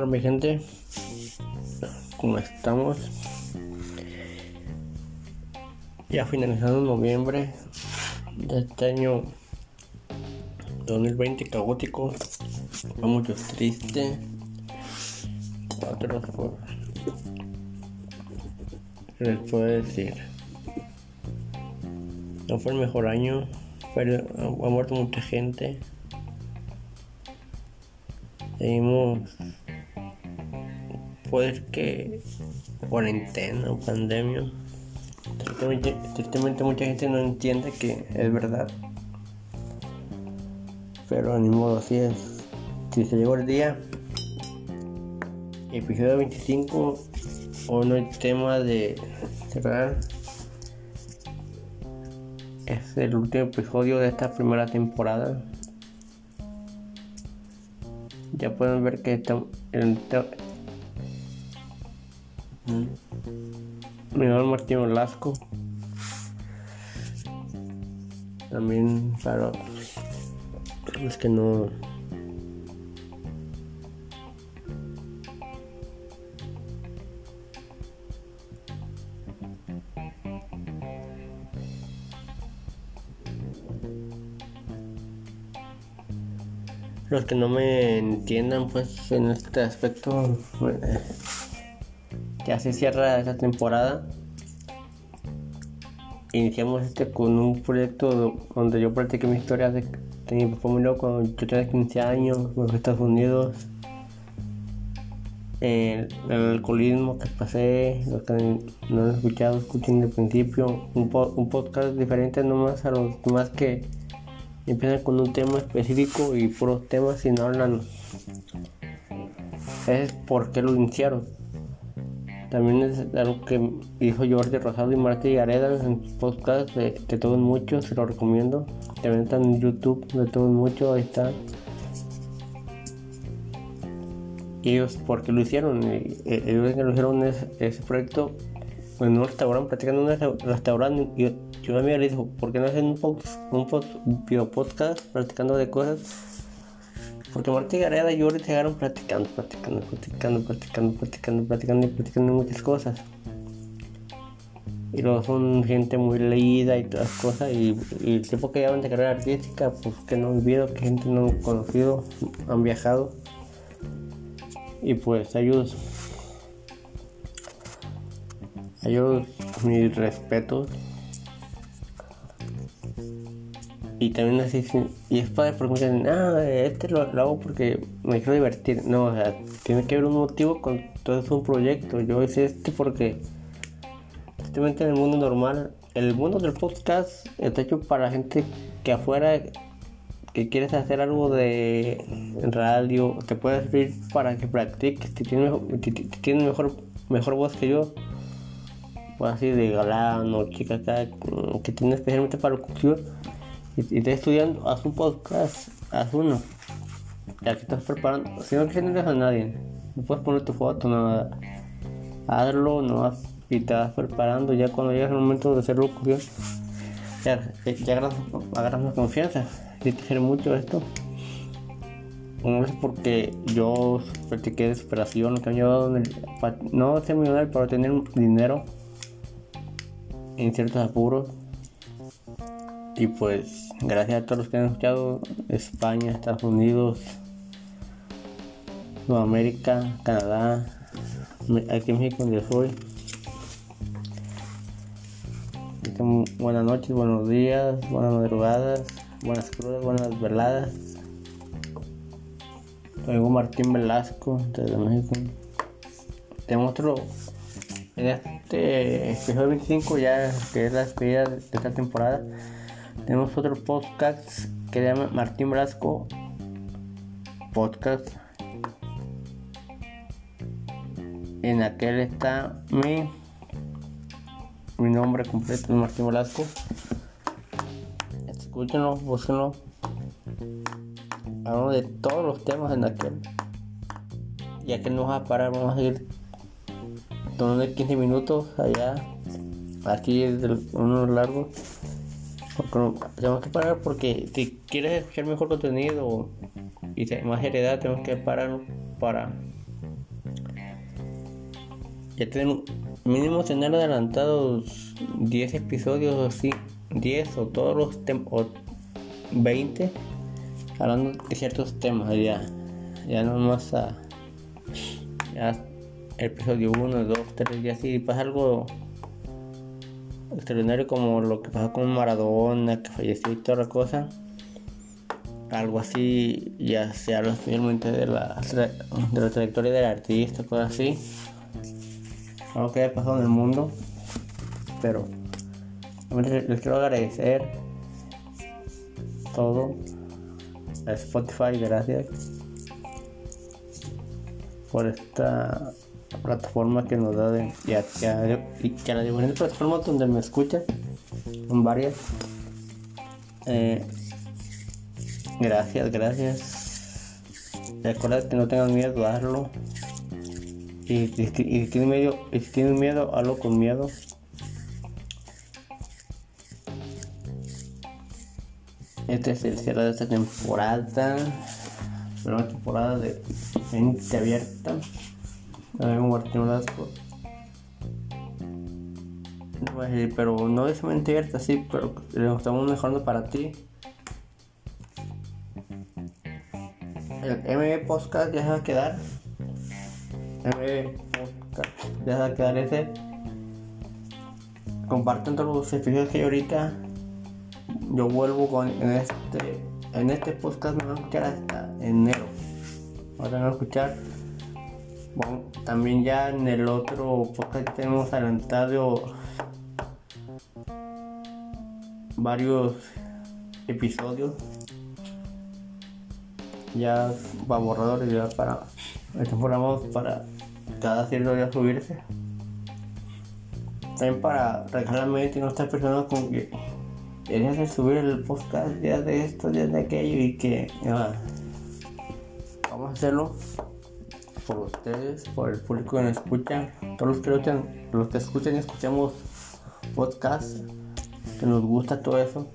Hola mi gente, ¿cómo estamos? Ya finalizando noviembre de este año 2020 caótico, fue mucho triste, otros por ¿qué les puedo decir? No fue el mejor año, pero ha muerto mucha gente. Seguimos puede que cuarentena o pandemia. Tristemente, mucha gente no entiende que es verdad. Pero ni modo, así es. Si se llegó el día, episodio 25, o no hay tema de cerrar. Es el último episodio de esta primera temporada. Ya pueden ver que está, el, mi nombre Martín Velasco. También claro es que no los que no me entiendan pues en este aspecto eh, ya se cierra esta temporada. Iniciamos este con un proyecto donde yo practiqué mi historia de, mi papá cuando yo tenía 15 años, en los Estados Unidos. El, alcoholismo que pasé, los que no han escuchado, escuchen desde principio. Un, un podcast diferente nomás a los demás que empiezan con un tema específico y puros temas y no hablan. Es porque lo iniciaron. También es algo que dijo Jordi Rosado y Marta Gareda en sus podcasts de, todos muchos, se lo recomiendo. También están en YouTube de todos muchos, ahí está. Ellos, porque lo hicieron? Ellos que lo hicieron ese, proyecto en un restaurante, practicando en un restaurante. Y yo, a mí le dijo, ¿por qué no hacen un, un, video podcast practicando de cosas? Porque Marta y Gareda y Jordi llegaron platicando, platicando, platicando, platicando, platicando, platicando y platicando muchas cosas. Y luego son gente muy leída y todas las cosas. Y, el tiempo que llevan de carrera artística, pues que no vivido, que gente no han conocido, han viajado. Y pues ellos, ellos mis respetos y también así, y es padre porque me dicen, ah, este lo, hago porque me quiero divertir. No, o sea, tiene que haber un motivo con todo es un proyecto. Yo hice este porque, justamente en el mundo normal, el mundo del podcast está hecho para gente que afuera que quieres hacer algo de radio, te puede servir para que practiques, si tienes, tiene mejor, mejor voz que yo, pues así de galán o chica acá, que tiene especialmente para locución y, estás estudiando, haz un podcast, haz uno. Ya que estás preparando, si no quieres a nadie, no puedes poner tu foto, nada. Hazlo, no y te vas preparando ya cuando llegas el momento de hacerlo ya, ya agarras, agarras más confianza. Y te quiero mucho esto. No es porque yo practiqué desesperación, que me ayudado no ser millonario, pero tener dinero en ciertos apuros y pues gracias a todos los que han escuchado España, Estados Unidos, Sudamérica, Canadá, aquí en México donde soy. Buenas noches, buenos días, buenas madrugadas, buenas crudas, buenas veladas. Soy Martín Velasco desde México. Tenemos otro en este episodio 25 ya que es la despedida de esta temporada tenemos otro podcast que se llama Martín Brasco Podcast. En aquel está mi, mi nombre completo, es Martín Velasco. Escúchenlo, búsquenlo. Hablamos de todos los temas en aquel. Ya que no vamos a parar, vamos a ir tomando 15 minutos allá. Aquí es uno largo tenemos que parar porque si quieres escuchar mejor contenido y más heredad, tenemos que parar para ya tenemos mínimo tener adelantados 10 episodios o así, 10 o todos los o 20, hablando de ciertos temas ya, ya no más a, ya episodio 1, 2, 3 y así, pasa algo extraordinario como lo que pasó con Maradona, que falleció y toda la cosa. Algo así, ya sea los finalmente de la, de la trayectoria del artista, cosas así. Algo que haya pasado en el mundo. Pero les quiero agradecer todo a Spotify, gracias por esta plataforma que nos da de, y, y, a, las diferentes plataformas donde me escuchan, son varias. Eh, gracias, gracias. Recuerda que no tengan miedo a hazlo. Y, si tienen miedo, y si tienen miedo, hazlo con miedo. Este es el cierre de esta temporada. Una temporada de mente abierta. Martín Velasco. No voy a decir, pero no es abierta, sí, pero lo estamos mejorando para ti. El MB Podcast ya se va a quedar. MB Podcast ya se va a quedar ese. Compartan todos los episodios que hay ahorita. Yo vuelvo con en este en este podcast me van a escuchar hasta enero. Van a escuchar bueno, también ya en el otro podcast tenemos adelantado varios episodios. Ya va borradores ya para temporamos para cada cierto día subirse. También para regalarme y no estar personas con que querías hacer subir el podcast días de esto días de aquello y que vamos a hacerlo por ustedes, por el público que nos escucha, todos los que escuchan, los que escuchan y escuchamos podcast, que nos gusta todo eso,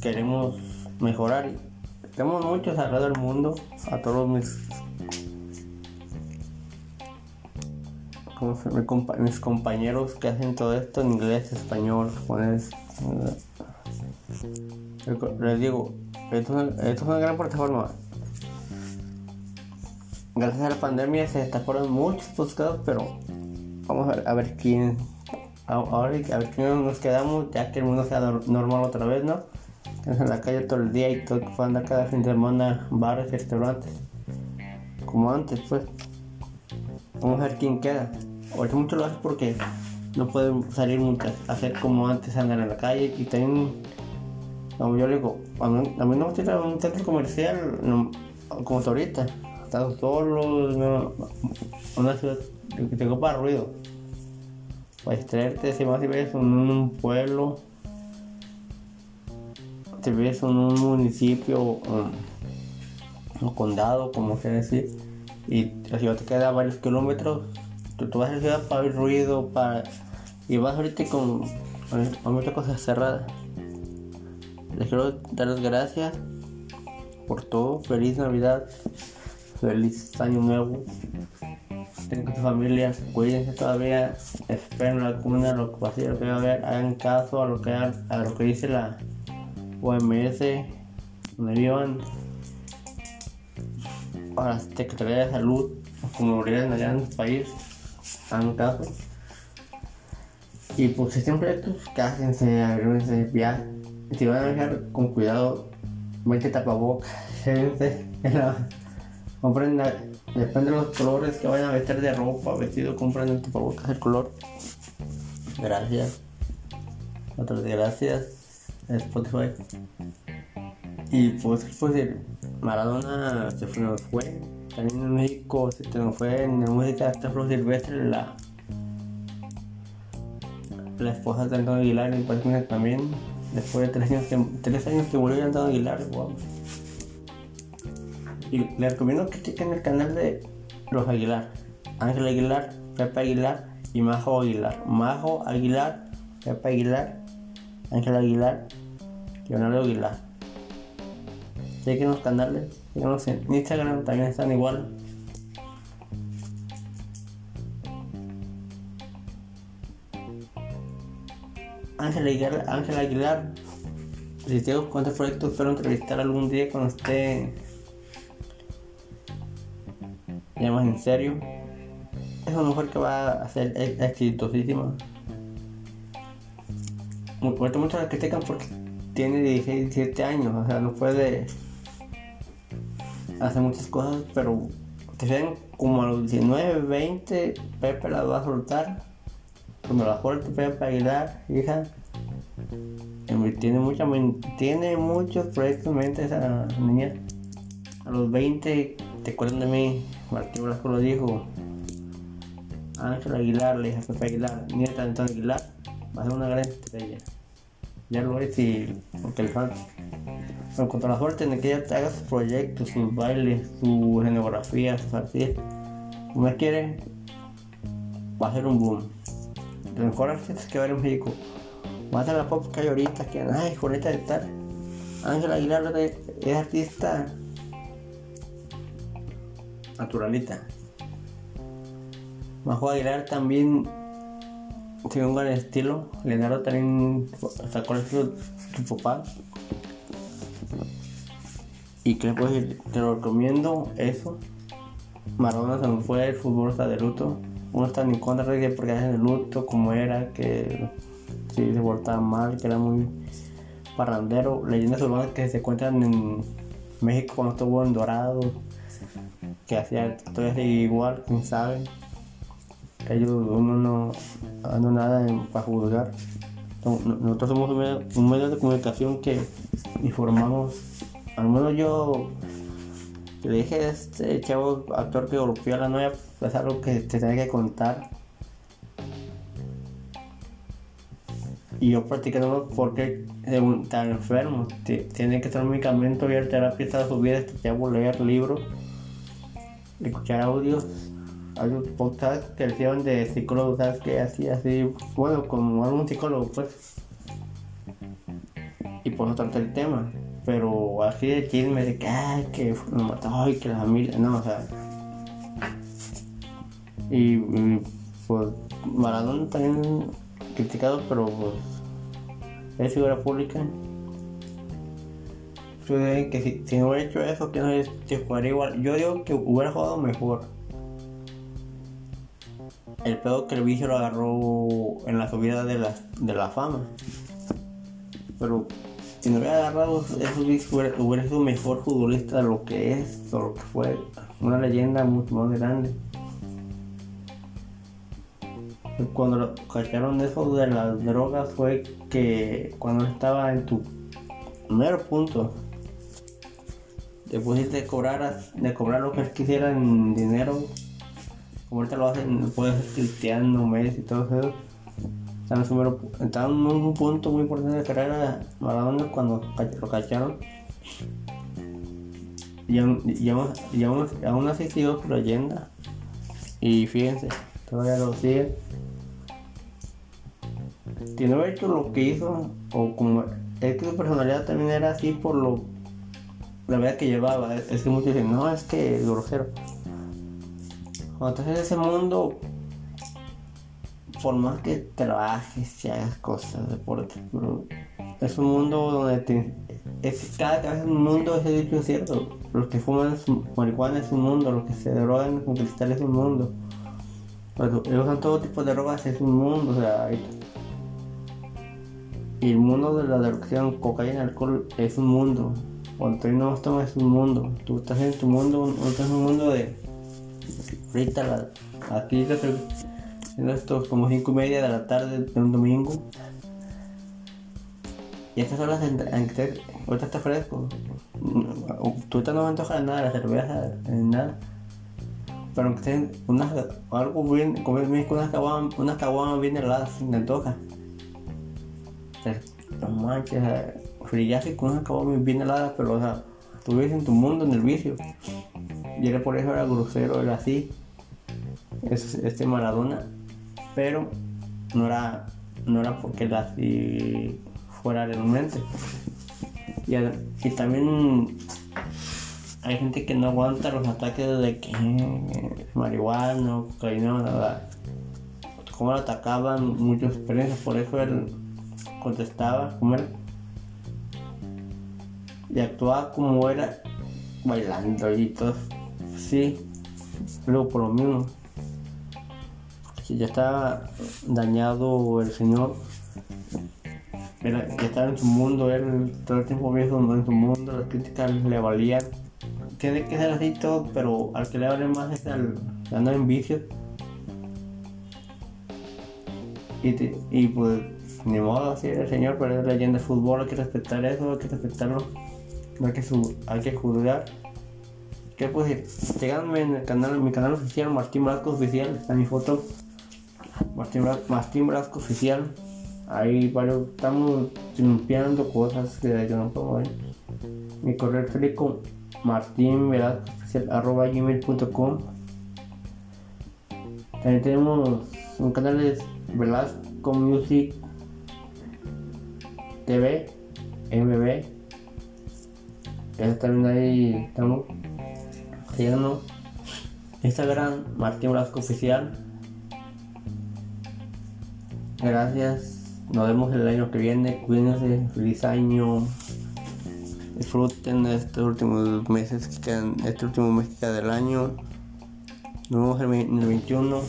queremos mejorar. Tenemos muchos alrededor del mundo, a todos mis, mis compañeros que hacen todo esto en inglés, español, japonés. Les digo, esto es una gran plataforma gracias a la pandemia se destaparon muchos podcasts, pero vamos a ver, quién. Ahora a ver quién nos quedamos, ya que el mundo sea normal otra vez, ¿no? en la calle todo el día y todo andar cada fin de semana, bares, restaurantes. Como antes, pues. Vamos a ver quién queda. Ahorita mucho lo hace porque no pueden salir mucho a hacer como antes andar en la calle y también como yo le digo a mí, no me gusta ir a un centro comercial como ahorita estás solo, una ciudad que te ocupa ruido. Para distraerte, si más si ves en un pueblo, te ves en un municipio, um, un, condado, como se decir, y la ciudad te queda varios kilómetros, tú, vas a la ciudad para ver ruido, para y vas ahorita con, con muchas cosas cerradas. Les quiero dar las gracias por todo. Feliz Navidad feliz año nuevo. Tengo tus familias, cuídense todavía, esperen la vacuna, lo que pase, lo que va a haber, hagan caso a lo que, a lo que dice la OMS, donde vivan, para la Secretaría de Salud, como lo allá en el país, hagan caso. Y pues si siempre estos, cásense, agréguense, viajen. Si van a viajar con cuidado, mete tapabocas, gente compren, depende de los colores que vayan a vestir de ropa, vestido, compren el tapabocas el color. Gracias. Otras gracias. Spotify. Y pues, pues Maradona se fue, nos fue. También en México se nos fue en la música de Flor Silvestre la la esposa de Antonio Aguilar y también después de tres años que, tres años que murió Antonio Aguilar wow. Y les recomiendo que chequen el canal de los Aguilar. Ángel Aguilar, Pepe Aguilar y Majo Aguilar. Majo Aguilar, Pepe Aguilar, Ángel Aguilar, Leonardo Aguilar. Chequen los canales, síganos en Instagram, también están igual. Ángel Aguilar, Ángel Aguilar, si tengo cuántos proyectos espero entrevistar algún día cuando esté más en serio. Es una mujer que va a ser exitosísima. Me mucho mucho la critican porque tiene 16, 17 años, o sea, no puede hacer muchas cosas, pero te ven como a los 19, 20, Pepe la va a soltar. Cuando la suelte Pepe Aguilar, hija, tiene, mucha, tiene muchos proyectos en mente esa niña. A los 20, te acuerdan de mí, Martín Blasco lo dijo. Ángel Aguilar, la hija Pepe Aguilar, nieta de Antonio Aguilar, va a ser una gran estrella. Ya lo es y porque le falta. Pero contra la suerte en que ella haga sus proyectos, sus bailes, su escenografía, sus artistas. Como quiere, va a ser un boom. De mejor artistas que va en México. Más de la pop que hay ahorita, que ay, Julieta de tal. Ángel Aguilar es artista naturalita. Majo Aguilar también tiene un gran estilo. Leonardo también sacó el estilo de su papá. Y que pues te lo recomiendo eso. Maradona se fue, el fútbol está de luto. Uno está en contra de porque es de luto, como era, que si se portaba mal, que era muy parrandero. Leyendas urbanas que se encuentran en México cuando estuvo en Dorado, que hacía todo igual, quién sabe. Ellos, uno no, no nada para juzgar. Nosotros somos un medio, de comunicación que informamos, al menos yo le dije a este chavo actor que golpeó a la novia, es algo que te tenía que contar. Y yo practicando porque tan enfermo, tiene que estar medicamento y terapia toda su vida, este chavo leer libros, escuchar audios un podcast que hicieron de psicólogos. Que así, así, bueno, como algún psicólogo, pues. Y por eso trata el tema. Pero así de chisme de que, ay, que lo mató, ay, que la familia, no, o sea. Y, pues, Maradona también criticado, pero pues, es figura pública. Digo que si, no hubiera hecho eso, que no se jugaría igual. Yo digo que hubiera jugado mejor el pedo que el vicio lo agarró en la subida de la, de la fama. Pero si no hubiera agarrado esos vicios, hubiera, sido mejor futbolista de lo que es, lo que fue. Una leyenda mucho más grande. Cuando cacharon eso de las drogas fue que cuando estaba en tu primer punto, después de cobrar, de cobrar lo que quisieran en dinero, como ahorita lo hacen, puede ser Cristiano, Messi y todo eso. Estaba en un punto muy importante de la carrera Maradona cuando lo cacharon. Y y y aún, aún así siguió su leyenda. Y fíjense, todavía lo sigue. Si no hubiera hecho lo que hizo, o como es que su personalidad también era así por lo la vida que llevaba. Es, que muchos dicen, no, es que es grosero. Cuando estás en ese mundo, por más que trabajes y hagas cosas, deportes, es un mundo donde te, es, cada vez es un mundo, ese dicho es cierto. Los que fuman marihuana es un mundo, los que se drogan con cristal es un mundo. Los usan todo tipo de drogas es un mundo, o sea, y el mundo de la drogación, cocaína, alcohol es un mundo. Cuando tú no tomas es un mundo. Tú estás en tu mundo, estás en un mundo de ahorita aquí en estos como 5 y media de la tarde de un domingo. Y estas horas en, en ahorita está fresco. Tú no me antoja nada, la cerveza, nada. Pero aunque estén unas, algo bien, en México, unas caguamas, unas caguamas bien heladas, me antoja. no manches, frillaje con unas caguamas bien heladas, pero o sea, vives en tu mundo, en el vicio. Y era por eso era grosero, era así es este Maradona, pero no era, no era porque la así fuera realmente. Y, y también hay gente que no aguanta los ataques de que marihuana, cocaína, nada. Como lo atacaban muchos experiencias, por eso él contestaba como era y actuaba como era bailando y todo sí luego por lo mismo. Que ya estaba dañado el señor era, ya estaba en su mundo él todo el tiempo viendo en su mundo las críticas le valían. Tiene que ser así todo pero al que le vale más es al que anda en vicios y, te- y pues ni modo así el señor pero es leyenda de fútbol hay que respetar eso hay que respetarlo hay que, su- hay que juzgar ¿Qué puedo decir? Síganme en el canal, en mi canal oficial, Martín Blasco Oficial, está mi foto. Martín, Bra- Martín Blasco Oficial. Ahí varios, estamos limpiando cosas que yo no puedo ver. Mi correo electrónico martín Velasco Oficial, arroba gmail.com. También tenemos un canal de Velasco Music TV, MB. Eso también ahí estamos Síganos. Instagram, Martín Blasco Oficial. Gracias. Nos vemos el año que viene. Cuídense. Feliz año. Disfruten estos últimos meses que este último mes que queda del año. Nos vemos el el 21.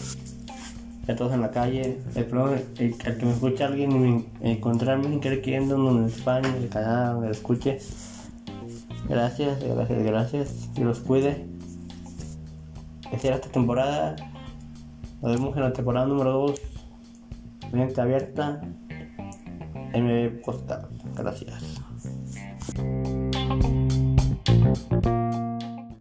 Ya todos en la calle. Espero el, el que me escuche alguien y me- encontrarme sin querer queriendo en España, en Canadá, me lo escuche. Gracias, gracias, gracias. Que los cuide. Era esta temporada. Nos vemos en la temporada número 2. Mente abierta. MB Postal. Gracias.